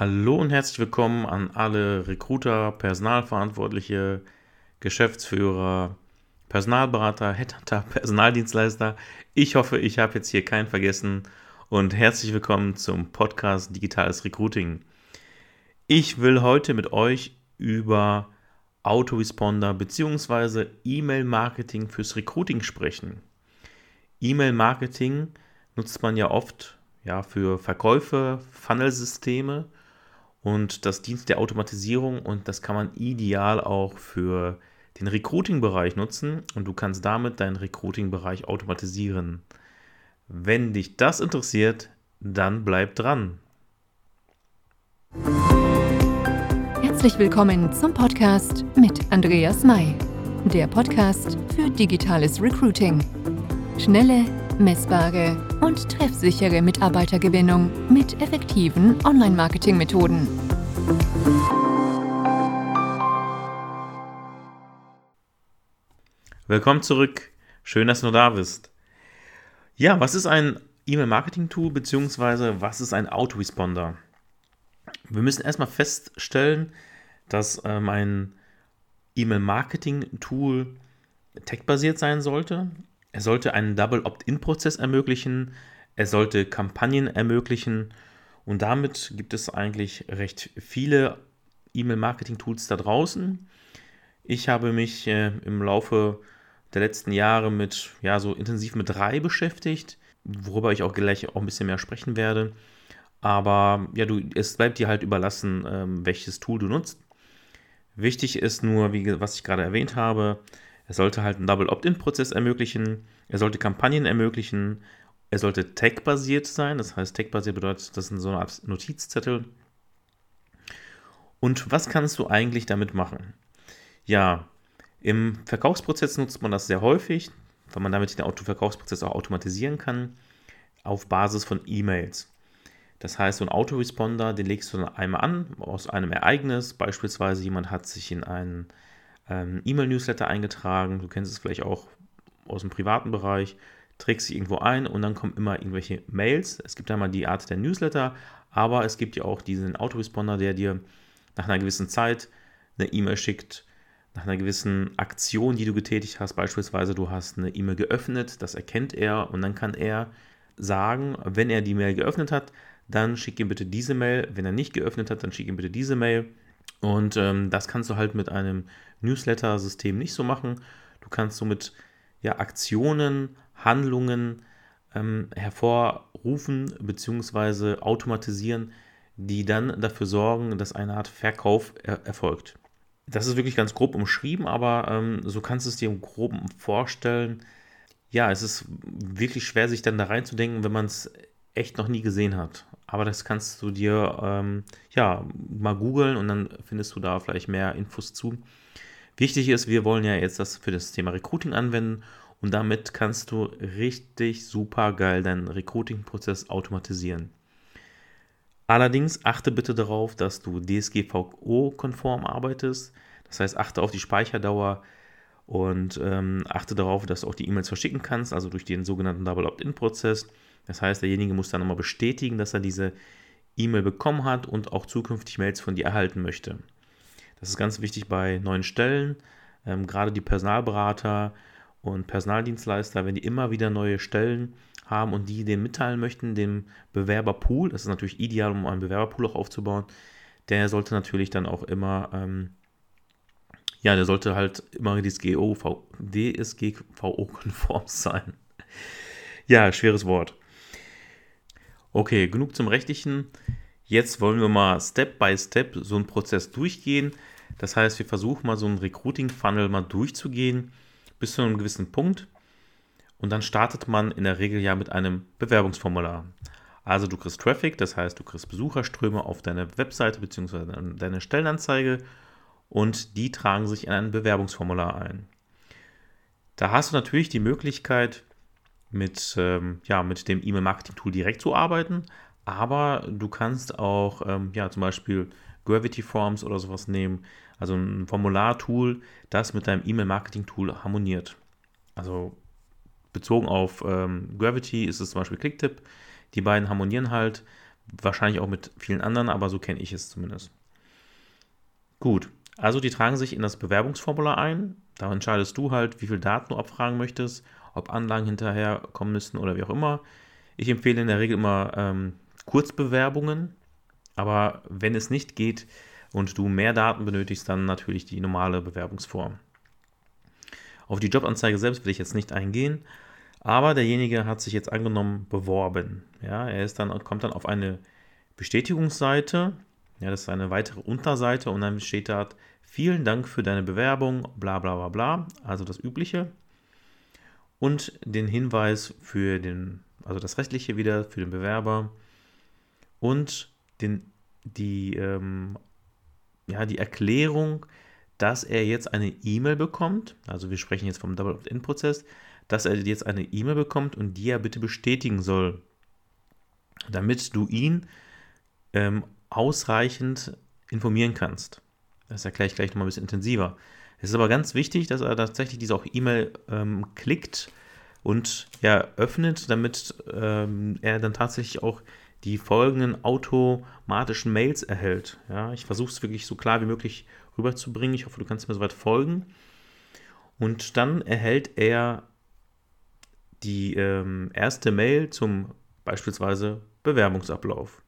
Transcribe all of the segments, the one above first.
Hallo und herzlich willkommen an alle Recruiter, Personalverantwortliche, Geschäftsführer, Personalberater, Headhunter, Personaldienstleister. Ich hoffe, ich habe jetzt hier keinen vergessen und herzlich willkommen zum Podcast Digitales Recruiting. Ich will heute mit euch über Autoresponder bzw. E-Mail-Marketing fürs Recruiting sprechen. E-Mail-Marketing nutzt man ja oft ja, für Verkäufe, Funnelsysteme und das dient der Automatisierung und das kann man ideal auch für den Recruiting-Bereich nutzen und du kannst damit deinen Recruiting-Bereich automatisieren. Wenn dich das interessiert, dann bleib dran. Herzlich willkommen zum Podcast mit Andreas May, der Podcast für digitales Recruiting. Schnelle, messbare und treffsichere Mitarbeitergewinnung mit effektiven Online-Marketing-Methoden. Willkommen zurück. Schön, dass du da bist. Ja, was ist ein E-Mail-Marketing-Tool bzw. was ist ein Autoresponder? Wir müssen erstmal feststellen, dass ähm, ein E-Mail-Marketing-Tool tech-basiert sein sollte. Er sollte einen Double Opt-in-Prozess ermöglichen. Er sollte Kampagnen ermöglichen. Und damit gibt es eigentlich recht viele E-Mail-Marketing-Tools da draußen. Ich habe mich äh, im Laufe der letzten Jahre mit, ja, so intensiv mit drei beschäftigt, worüber ich auch gleich auch ein bisschen mehr sprechen werde. Aber ja, du, es bleibt dir halt überlassen, ähm, welches Tool du nutzt. Wichtig ist nur, wie, was ich gerade erwähnt habe, er sollte halt einen Double Opt-in-Prozess ermöglichen. Er sollte Kampagnen ermöglichen. Er sollte tech-basiert sein. Das heißt, tech-basiert bedeutet, das sind so eine Art Notizzettel. Und was kannst du eigentlich damit machen? Ja, im Verkaufsprozess nutzt man das sehr häufig, weil man damit den Autoverkaufsprozess auch automatisieren kann, auf Basis von E-Mails. Das heißt, so ein Autoresponder, den legst du einmal an aus einem Ereignis. Beispielsweise jemand hat sich in einen ähm, E-Mail-Newsletter eingetragen. Du kennst es vielleicht auch aus dem privaten Bereich. Trägst dich irgendwo ein und dann kommen immer irgendwelche Mails. Es gibt einmal die Art der Newsletter, aber es gibt ja auch diesen Autoresponder, der dir nach einer gewissen Zeit eine E-Mail schickt, nach einer gewissen Aktion, die du getätigt hast. Beispielsweise, du hast eine E-Mail geöffnet, das erkennt er und dann kann er sagen, wenn er die Mail geöffnet hat, dann schick ihm bitte diese Mail. Wenn er nicht geöffnet hat, dann schick ihm bitte diese Mail. Und ähm, das kannst du halt mit einem Newsletter-System nicht so machen. Du kannst somit ja, Aktionen, Handlungen ähm, hervorrufen bzw. automatisieren, die dann dafür sorgen, dass eine Art Verkauf er erfolgt. Das ist wirklich ganz grob umschrieben, aber ähm, so kannst du es dir im Groben vorstellen. Ja, es ist wirklich schwer, sich dann da reinzudenken, wenn man es echt noch nie gesehen hat. Aber das kannst du dir ähm, ja mal googeln und dann findest du da vielleicht mehr Infos zu. Wichtig ist, wir wollen ja jetzt das für das Thema Recruiting anwenden und damit kannst du richtig super geil deinen Recruiting-Prozess automatisieren. Allerdings achte bitte darauf, dass du DSGVO-konform arbeitest. Das heißt, achte auf die Speicherdauer und ähm, achte darauf, dass du auch die E-Mails verschicken kannst, also durch den sogenannten Double Opt-in-Prozess. Das heißt, derjenige muss dann nochmal bestätigen, dass er diese E-Mail bekommen hat und auch zukünftig Mails von dir erhalten möchte. Das ist ganz wichtig bei neuen Stellen. Ähm, gerade die Personalberater und Personaldienstleister, wenn die immer wieder neue Stellen haben und die den mitteilen möchten, dem Bewerberpool, das ist natürlich ideal, um einen Bewerberpool auch aufzubauen, der sollte natürlich dann auch immer, ähm, ja, der sollte halt immer DSGVO-konform sein. Ja, schweres Wort. Okay, genug zum Rechtlichen. Jetzt wollen wir mal Step by Step so einen Prozess durchgehen. Das heißt, wir versuchen mal so einen Recruiting-Funnel mal durchzugehen bis zu einem gewissen Punkt. Und dann startet man in der Regel ja mit einem Bewerbungsformular. Also du kriegst Traffic, das heißt, du kriegst Besucherströme auf deine Webseite bzw. deine Stellenanzeige und die tragen sich in ein Bewerbungsformular ein. Da hast du natürlich die Möglichkeit, mit, ähm, ja, mit dem E-Mail-Marketing-Tool direkt zu arbeiten, aber du kannst auch ähm, ja, zum Beispiel Gravity Forms oder sowas nehmen, also ein Formular-Tool, das mit deinem E-Mail-Marketing-Tool harmoniert. Also bezogen auf ähm, Gravity ist es zum Beispiel Clicktip. Die beiden harmonieren halt. wahrscheinlich auch mit vielen anderen, aber so kenne ich es zumindest. Gut, also die tragen sich in das Bewerbungsformular ein. Da entscheidest du halt, wie viele Daten du abfragen möchtest, ob Anlagen hinterher kommen müssen oder wie auch immer. Ich empfehle in der Regel immer ähm, Kurzbewerbungen, aber wenn es nicht geht und du mehr Daten benötigst, dann natürlich die normale Bewerbungsform. Auf die Jobanzeige selbst will ich jetzt nicht eingehen, aber derjenige hat sich jetzt angenommen beworben. Ja, er ist dann, kommt dann auf eine Bestätigungsseite. Ja, das ist eine weitere Unterseite und dann steht da, vielen Dank für deine Bewerbung, bla bla bla bla, also das Übliche. Und den Hinweis für den, also das Rechtliche wieder für den Bewerber und den, die, ähm, ja, die Erklärung, dass er jetzt eine E-Mail bekommt, also wir sprechen jetzt vom Double Opt-in-Prozess, dass er jetzt eine E-Mail bekommt und die er bitte bestätigen soll, damit du ihn ähm, ausreichend informieren kannst. Das erkläre ich gleich nochmal ein bisschen intensiver. Es ist aber ganz wichtig, dass er tatsächlich diese auch E-Mail ähm, klickt und ja, öffnet, damit ähm, er dann tatsächlich auch die folgenden automatischen Mails erhält. Ja, ich versuche es wirklich so klar wie möglich rüberzubringen. Ich hoffe, du kannst mir soweit folgen. Und dann erhält er die ähm, erste Mail zum beispielsweise Bewerbungsablauf.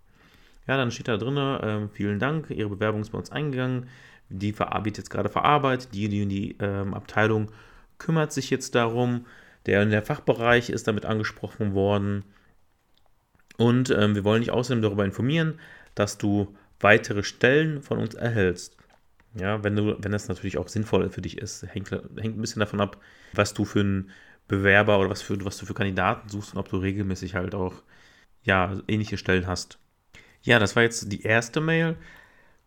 Ja, dann steht da drin, äh, vielen Dank, Ihre Bewerbung ist bei uns eingegangen, die wird jetzt gerade verarbeitet, die, die, die ähm, Abteilung kümmert sich jetzt darum, der, der Fachbereich ist damit angesprochen worden. Und ähm, wir wollen dich außerdem darüber informieren, dass du weitere Stellen von uns erhältst. Ja, wenn du, wenn das natürlich auch sinnvoll für dich ist, hängt, hängt ein bisschen davon ab, was du für einen Bewerber oder was, für, was du für Kandidaten suchst und ob du regelmäßig halt auch ja, ähnliche Stellen hast. Ja, das war jetzt die erste Mail.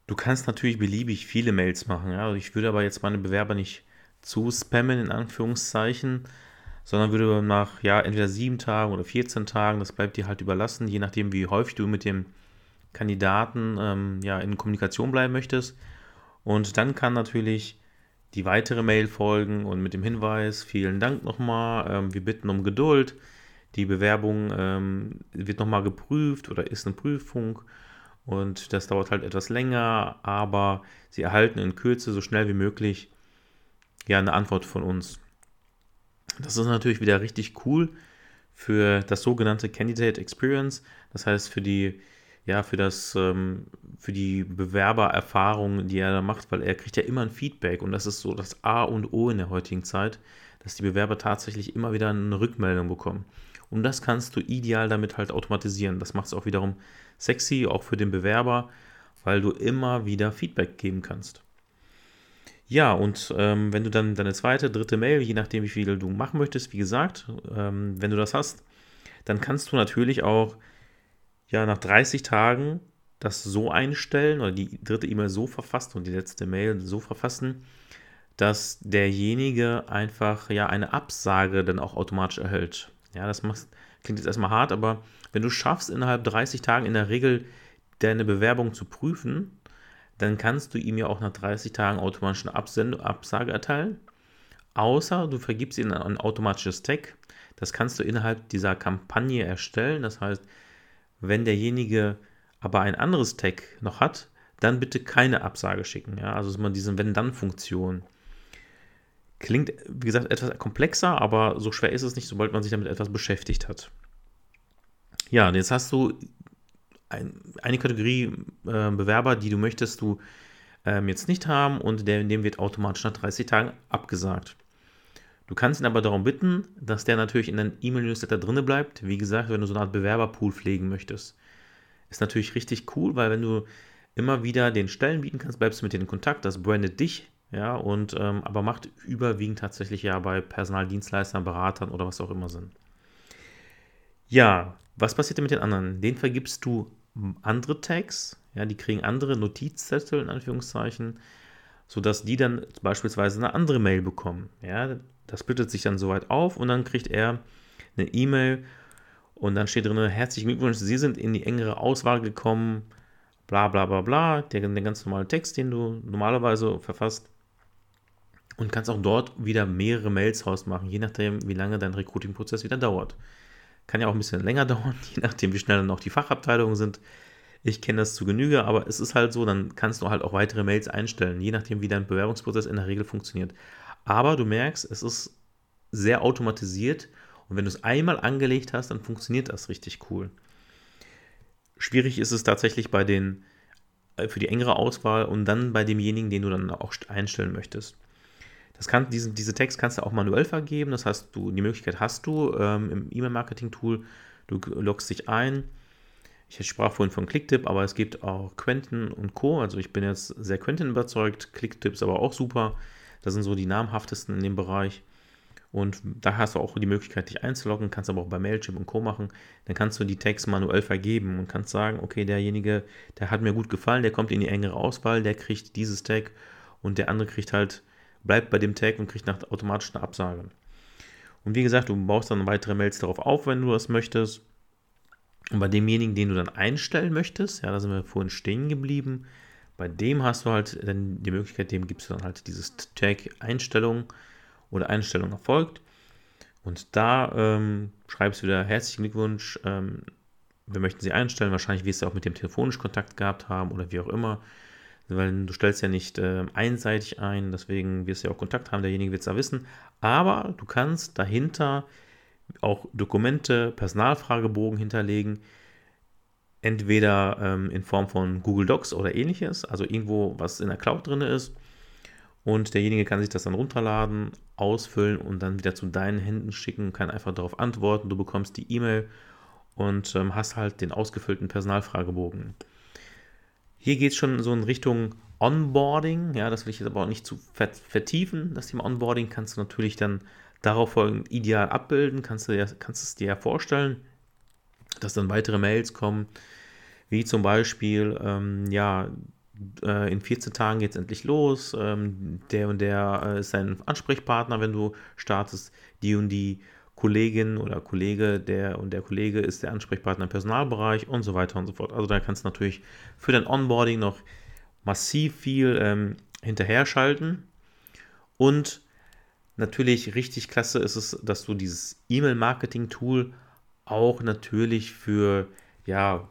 Du kannst natürlich beliebig viele Mails machen. Ja? Also ich würde aber jetzt meine Bewerber nicht zu spammen, in Anführungszeichen, sondern würde nach ja, entweder sieben Tagen oder 14 Tagen, das bleibt dir halt überlassen, je nachdem, wie häufig du mit dem Kandidaten ähm, ja, in Kommunikation bleiben möchtest. Und dann kann natürlich die weitere Mail folgen und mit dem Hinweis, vielen Dank nochmal, ähm, wir bitten um Geduld. Die Bewerbung ähm, wird nochmal geprüft oder ist eine Prüfung und das dauert halt etwas länger, aber Sie erhalten in Kürze so schnell wie möglich ja eine Antwort von uns. Das ist natürlich wieder richtig cool für das sogenannte Candidate Experience, das heißt für die ja, für das, ähm, für die Bewerbererfahrung, die er da macht, weil er kriegt ja immer ein Feedback und das ist so das A und O in der heutigen Zeit, dass die Bewerber tatsächlich immer wieder eine Rückmeldung bekommen. Und das kannst du ideal damit halt automatisieren. Das macht es auch wiederum sexy, auch für den Bewerber, weil du immer wieder Feedback geben kannst. Ja, und ähm, wenn du dann deine zweite, dritte Mail, je nachdem, wie viel du machen möchtest, wie gesagt, ähm, wenn du das hast, dann kannst du natürlich auch ja nach 30 Tagen das so einstellen oder die dritte E-Mail so verfassen und die letzte Mail so verfassen, dass derjenige einfach ja eine Absage dann auch automatisch erhält. Ja, das macht, klingt jetzt erstmal hart, aber wenn du schaffst, innerhalb 30 Tagen in der Regel deine Bewerbung zu prüfen, dann kannst du ihm ja auch nach 30 Tagen automatisch eine Absend Absage erteilen. Außer du vergibst ihm ein automatisches Tag. Das kannst du innerhalb dieser Kampagne erstellen. Das heißt, wenn derjenige aber ein anderes Tag noch hat, dann bitte keine Absage schicken. Ja? Also man diese Wenn-Dann-Funktion. Klingt, wie gesagt, etwas komplexer, aber so schwer ist es nicht, sobald man sich damit etwas beschäftigt hat. Ja, jetzt hast du ein, eine Kategorie äh, Bewerber, die du möchtest du ähm, jetzt nicht haben und der, dem wird automatisch nach 30 Tagen abgesagt. Du kannst ihn aber darum bitten, dass der natürlich in deinem E-Mail-Newsletter drinne bleibt. Wie gesagt, wenn du so eine Art Bewerberpool pflegen möchtest. Ist natürlich richtig cool, weil wenn du immer wieder den Stellen bieten kannst, bleibst du mit denen in Kontakt, das brandet dich, ja, und ähm, aber macht überwiegend tatsächlich ja bei Personaldienstleistern, Beratern oder was auch immer sind. Ja, was passiert denn mit den anderen? Den vergibst du andere Tags, ja, die kriegen andere Notizzettel in Anführungszeichen, sodass die dann beispielsweise eine andere Mail bekommen. Ja, das splittet sich dann soweit auf und dann kriegt er eine E-Mail und dann steht drin, herzlichen Glückwunsch, Sie sind in die engere Auswahl gekommen, bla bla bla bla, der, der ganz normale Text, den du normalerweise verfasst und kannst auch dort wieder mehrere Mails rausmachen, je nachdem, wie lange dein Recruiting-Prozess wieder dauert. Kann ja auch ein bisschen länger dauern, je nachdem, wie schnell dann auch die Fachabteilungen sind. Ich kenne das zu Genüge, aber es ist halt so, dann kannst du halt auch weitere Mails einstellen, je nachdem, wie dein Bewerbungsprozess in der Regel funktioniert. Aber du merkst, es ist sehr automatisiert und wenn du es einmal angelegt hast, dann funktioniert das richtig cool. Schwierig ist es tatsächlich bei den äh, für die engere Auswahl und dann bei demjenigen, den du dann auch einstellen möchtest. Das kann, diesen, diese Text kannst du auch manuell vergeben, das heißt, du, die Möglichkeit hast du ähm, im E-Mail-Marketing-Tool, du loggst dich ein, ich sprach vorhin von Clicktip, aber es gibt auch Quentin und Co. Also ich bin jetzt sehr Quentin überzeugt, Clicktip ist aber auch super. Das sind so die namhaftesten in dem Bereich. Und da hast du auch die Möglichkeit, dich einzuloggen, kannst aber auch bei Mailchimp und Co. machen. Dann kannst du die Tags manuell vergeben und kannst sagen, okay, derjenige, der hat mir gut gefallen, der kommt in die engere Auswahl, der kriegt dieses Tag und der andere kriegt halt, bleibt bei dem Tag und kriegt nach automatisch eine Absage. Und wie gesagt, du baust dann weitere Mails darauf auf, wenn du das möchtest. Und bei demjenigen, den du dann einstellen möchtest, ja, da sind wir vorhin stehen geblieben, bei dem hast du halt dann die Möglichkeit, dem gibst du dann halt dieses Tag Einstellung oder Einstellung erfolgt. Und da ähm, schreibst du wieder herzlichen Glückwunsch, ähm, wir möchten Sie einstellen. Wahrscheinlich wirst du auch mit dem telefonisch Kontakt gehabt haben oder wie auch immer. Weil du stellst ja nicht äh, einseitig ein, deswegen wirst du ja auch Kontakt haben, derjenige wird es ja wissen. Aber du kannst dahinter auch Dokumente, Personalfragebogen hinterlegen, entweder ähm, in Form von Google Docs oder ähnliches, also irgendwo, was in der Cloud drin ist. Und derjenige kann sich das dann runterladen, ausfüllen und dann wieder zu deinen Händen schicken, kann einfach darauf antworten. Du bekommst die E-Mail und ähm, hast halt den ausgefüllten Personalfragebogen. Hier geht es schon so in Richtung Onboarding. Ja, das will ich jetzt aber auch nicht zu vertiefen. Das Thema Onboarding kannst du natürlich dann darauf folgend ideal abbilden, kannst du ja, kannst es dir vorstellen, dass dann weitere Mails kommen, wie zum Beispiel, ähm, ja, äh, in 14 Tagen geht es endlich los, ähm, der und der äh, ist dein Ansprechpartner, wenn du startest, die und die Kollegin oder Kollege, der und der Kollege ist der Ansprechpartner im Personalbereich und so weiter und so fort. Also da kannst du natürlich für dein Onboarding noch massiv viel ähm, hinterher schalten und Natürlich richtig klasse ist es, dass du dieses E-Mail-Marketing-Tool auch natürlich für, ja,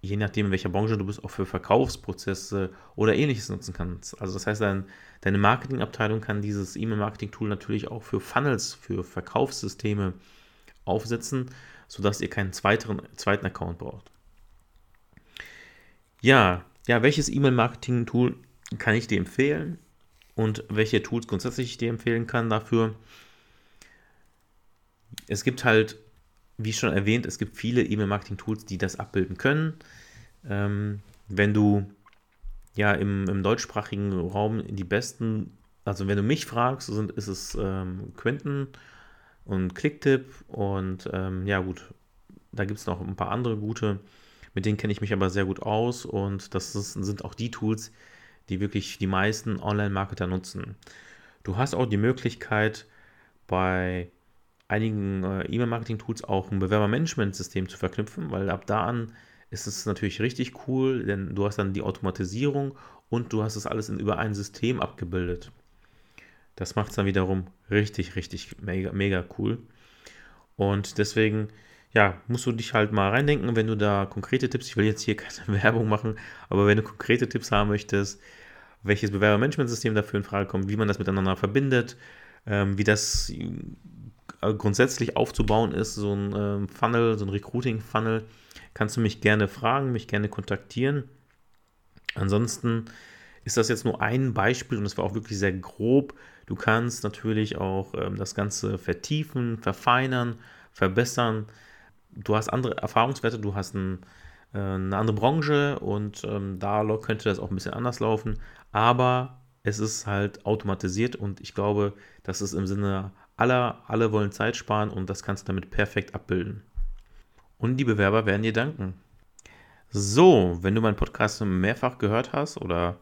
je nachdem, in welcher Branche du bist, auch für Verkaufsprozesse oder ähnliches nutzen kannst. Also das heißt, dein, deine Marketingabteilung kann dieses E-Mail-Marketing-Tool natürlich auch für Funnels, für Verkaufssysteme aufsetzen, sodass ihr keinen zweiten, zweiten Account braucht. Ja, ja, welches E-Mail-Marketing-Tool kann ich dir empfehlen? und welche Tools grundsätzlich ich dir empfehlen kann dafür. Es gibt halt, wie schon erwähnt, es gibt viele E-Mail-Marketing-Tools, die das abbilden können. Ähm, wenn du ja im, im, deutschsprachigen Raum die besten, also wenn du mich fragst, sind, ist es ähm, Quentin und Clicktip und ähm, ja gut, da gibt es noch ein paar andere gute, mit denen kenne ich mich aber sehr gut aus und das ist, sind auch die Tools, die wirklich die meisten Online-Marketer nutzen. Du hast auch die Möglichkeit, bei einigen äh, E-Mail-Marketing-Tools auch ein Bewerbermanagement-System zu verknüpfen, weil ab da an ist es natürlich richtig cool, denn du hast dann die Automatisierung und du hast es alles in, über ein System abgebildet. Das macht es dann wiederum richtig, richtig mega, mega cool. Und deswegen, ja, musst du dich halt mal reindenken, wenn du da konkrete Tipps, ich will jetzt hier keine Werbung machen, aber wenn du konkrete Tipps haben möchtest, welches Bewerbermanagementsystem dafür in Frage kommt, wie man das miteinander verbindet, ähm, wie das grundsätzlich aufzubauen ist, so ein ähm, Funnel, so ein Recruiting-Funnel, kannst du mich gerne fragen, mich gerne kontaktieren. Ansonsten ist das jetzt nur ein Beispiel und es war auch wirklich sehr grob. Du kannst natürlich auch ähm, das Ganze vertiefen, verfeinern, verbessern. Du hast andere Erfahrungswerte, du hast ein äh, eine andere Branche und ähm, da könnte das auch ein bisschen anders laufen. Aber es ist halt automatisiert und ich glaube, das ist im Sinne aller, alle wollen Zeit sparen und das kannst du damit perfekt abbilden. Und die Bewerber werden dir danken. So, wenn du meinen Podcast mehrfach gehört hast oder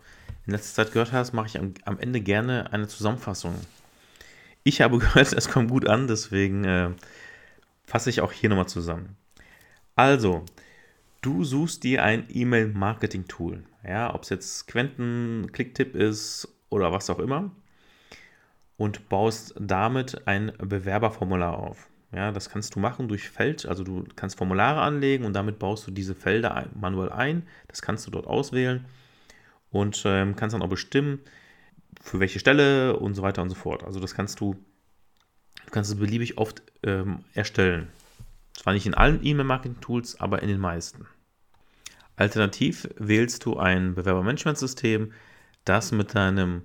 in letzter Zeit gehört hast, mache ich am, am Ende gerne eine Zusammenfassung. Ich habe gehört, es kommt gut an, deswegen äh, fasse ich auch hier nochmal zusammen. Also, Du suchst dir ein E-Mail-Marketing-Tool, ja, ob es jetzt Quenten, Clicktip ist oder was auch immer, und baust damit ein Bewerberformular auf. Ja, das kannst du machen durch Feld, also du kannst Formulare anlegen und damit baust du diese Felder manuell ein. Das kannst du dort auswählen und ähm, kannst dann auch bestimmen, für welche Stelle und so weiter und so fort. Also das kannst du, du kannst es beliebig oft ähm, erstellen. Zwar nicht in allen E-Mail-Marketing-Tools, aber in den meisten. Alternativ wählst du ein Bewerbermanagementsystem, das mit deinem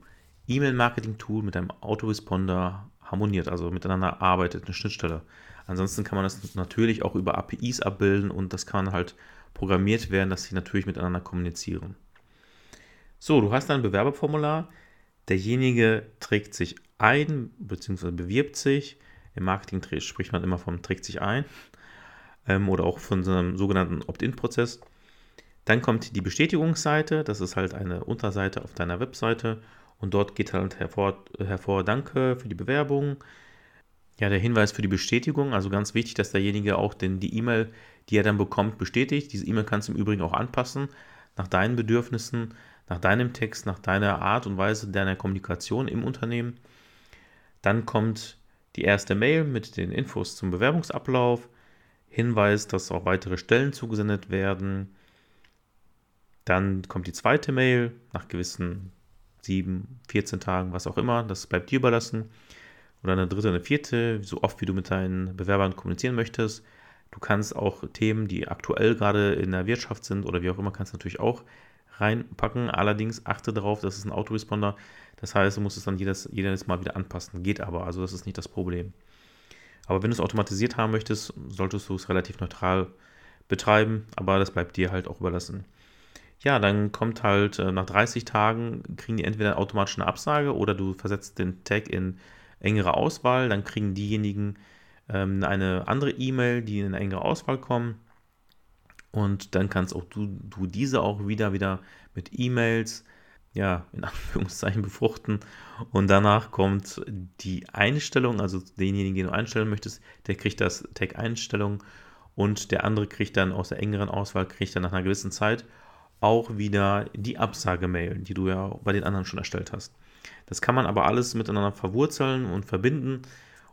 E-Mail-Marketing-Tool, mit deinem Autoresponder harmoniert, also miteinander arbeitet, eine Schnittstelle. Ansonsten kann man das natürlich auch über APIs abbilden und das kann halt programmiert werden, dass sie natürlich miteinander kommunizieren. So, du hast ein Bewerberformular. Derjenige trägt sich ein bzw. bewirbt sich. Im Marketing spricht man immer vom trägt sich ein ähm, oder auch von so einem sogenannten Opt-in-Prozess. Dann kommt die Bestätigungsseite. Das ist halt eine Unterseite auf deiner Webseite und dort geht halt hervor, hervor Danke für die Bewerbung. Ja, der Hinweis für die Bestätigung, also ganz wichtig, dass derjenige auch den, die E-Mail, die er dann bekommt, bestätigt. Diese E-Mail kannst du im Übrigen auch anpassen nach deinen Bedürfnissen nach deinem Text, nach deiner Art und Weise deiner Kommunikation im Unternehmen. Dann kommt die erste Mail mit den Infos zum Bewerbungsablauf, Hinweis, dass auch weitere Stellen zugesendet werden. Dann kommt die zweite Mail nach gewissen 7, 14 Tagen, was auch immer, das bleibt dir überlassen. Oder eine dritte, eine vierte, so oft wie du mit deinen Bewerbern kommunizieren möchtest. Du kannst auch Themen, die aktuell gerade in der Wirtschaft sind oder wie auch immer, kannst natürlich auch reinpacken. Allerdings achte darauf, dass es ein Autoresponder. Das heißt, du musst es dann jedes, jedes Mal wieder anpassen. Geht aber, also das ist nicht das Problem. Aber wenn du es automatisiert haben möchtest, solltest du es relativ neutral betreiben, aber das bleibt dir halt auch überlassen. Ja, dann kommt halt äh, nach 30 Tagen, kriegen die entweder automatisch eine Absage oder du versetzt den Tag in engere Auswahl, dann kriegen diejenigen ähm, eine andere E-Mail, die in eine engere Auswahl kommen. Und dann kannst auch du, du diese auch wieder, wieder mit E-Mails, ja, in Anführungszeichen befruchten. Und danach kommt die Einstellung, also denjenigen, den du einstellen möchtest, der kriegt das Tag Einstellung und der andere kriegt dann aus der engeren Auswahl, kriegt dann nach einer gewissen Zeit auch wieder die Absagemail, die du ja bei den anderen schon erstellt hast. Das kann man aber alles miteinander verwurzeln und verbinden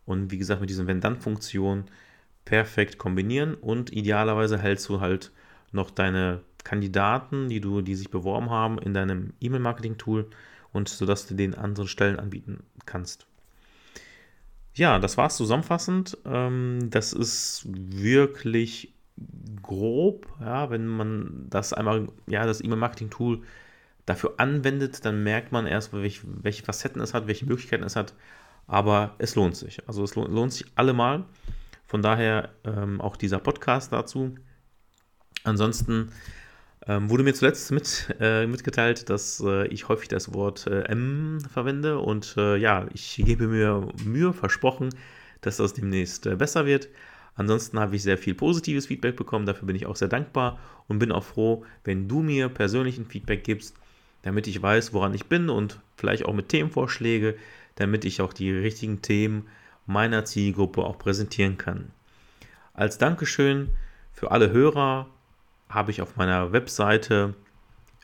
und wie gesagt mit diesen Wenn-Dann-Funktionen perfekt kombinieren und idealerweise hältst du halt noch deine Kandidaten, die du, die sich beworben haben, in deinem E-Mail-Marketing-Tool und sodass du den anderen Stellen anbieten kannst. Ja, das war es zusammenfassend. Ähm, das ist wirklich grob, ja, wenn man das einmal, ja, das E-Mail-Marketing-Tool dafür anwendet, dann merkt man erst, welche, welche Facetten es hat, welche Möglichkeiten es hat. Aber es lohnt sich. Also es lohnt, lohnt sich allemal. Von daher ähm, auch dieser Podcast dazu. Ansonsten ähm, wurde mir zuletzt mit, äh, mitgeteilt, dass äh, ich häufig das Wort äh, M verwende und äh, ja, ich gebe mir Mühe, versprochen, dass das demnächst äh, besser wird. Ansonsten habe ich sehr viel positives Feedback bekommen, dafür bin ich auch sehr dankbar und bin auch froh, wenn du mir persönlichen Feedback gibst, damit ich weiß, woran ich bin und vielleicht auch mit Themenvorschläge, damit ich auch die richtigen Themen meiner Zielgruppe auch präsentieren kann. Als Dankeschön für alle Hörer habe ich auf meiner Webseite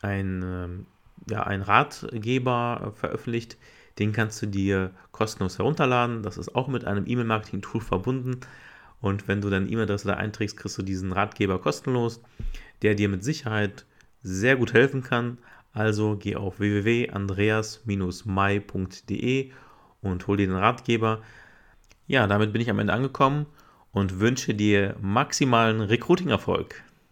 ein, ähm, ja, einen Ratgeber veröffentlicht. Den kannst du dir kostenlos herunterladen. Das ist auch mit einem E-Mail-Marketing-Tool verbunden. Und wenn du deine E-Mail-Adresse da einträgst, kriegst du diesen Ratgeber kostenlos, der dir mit Sicherheit sehr gut helfen kann. Also geh auf www.andreas-mai.de und hol dir den Ratgeber. Ja, damit bin ich am Ende angekommen und wünsche dir maximalen Recruiting-Erfolg.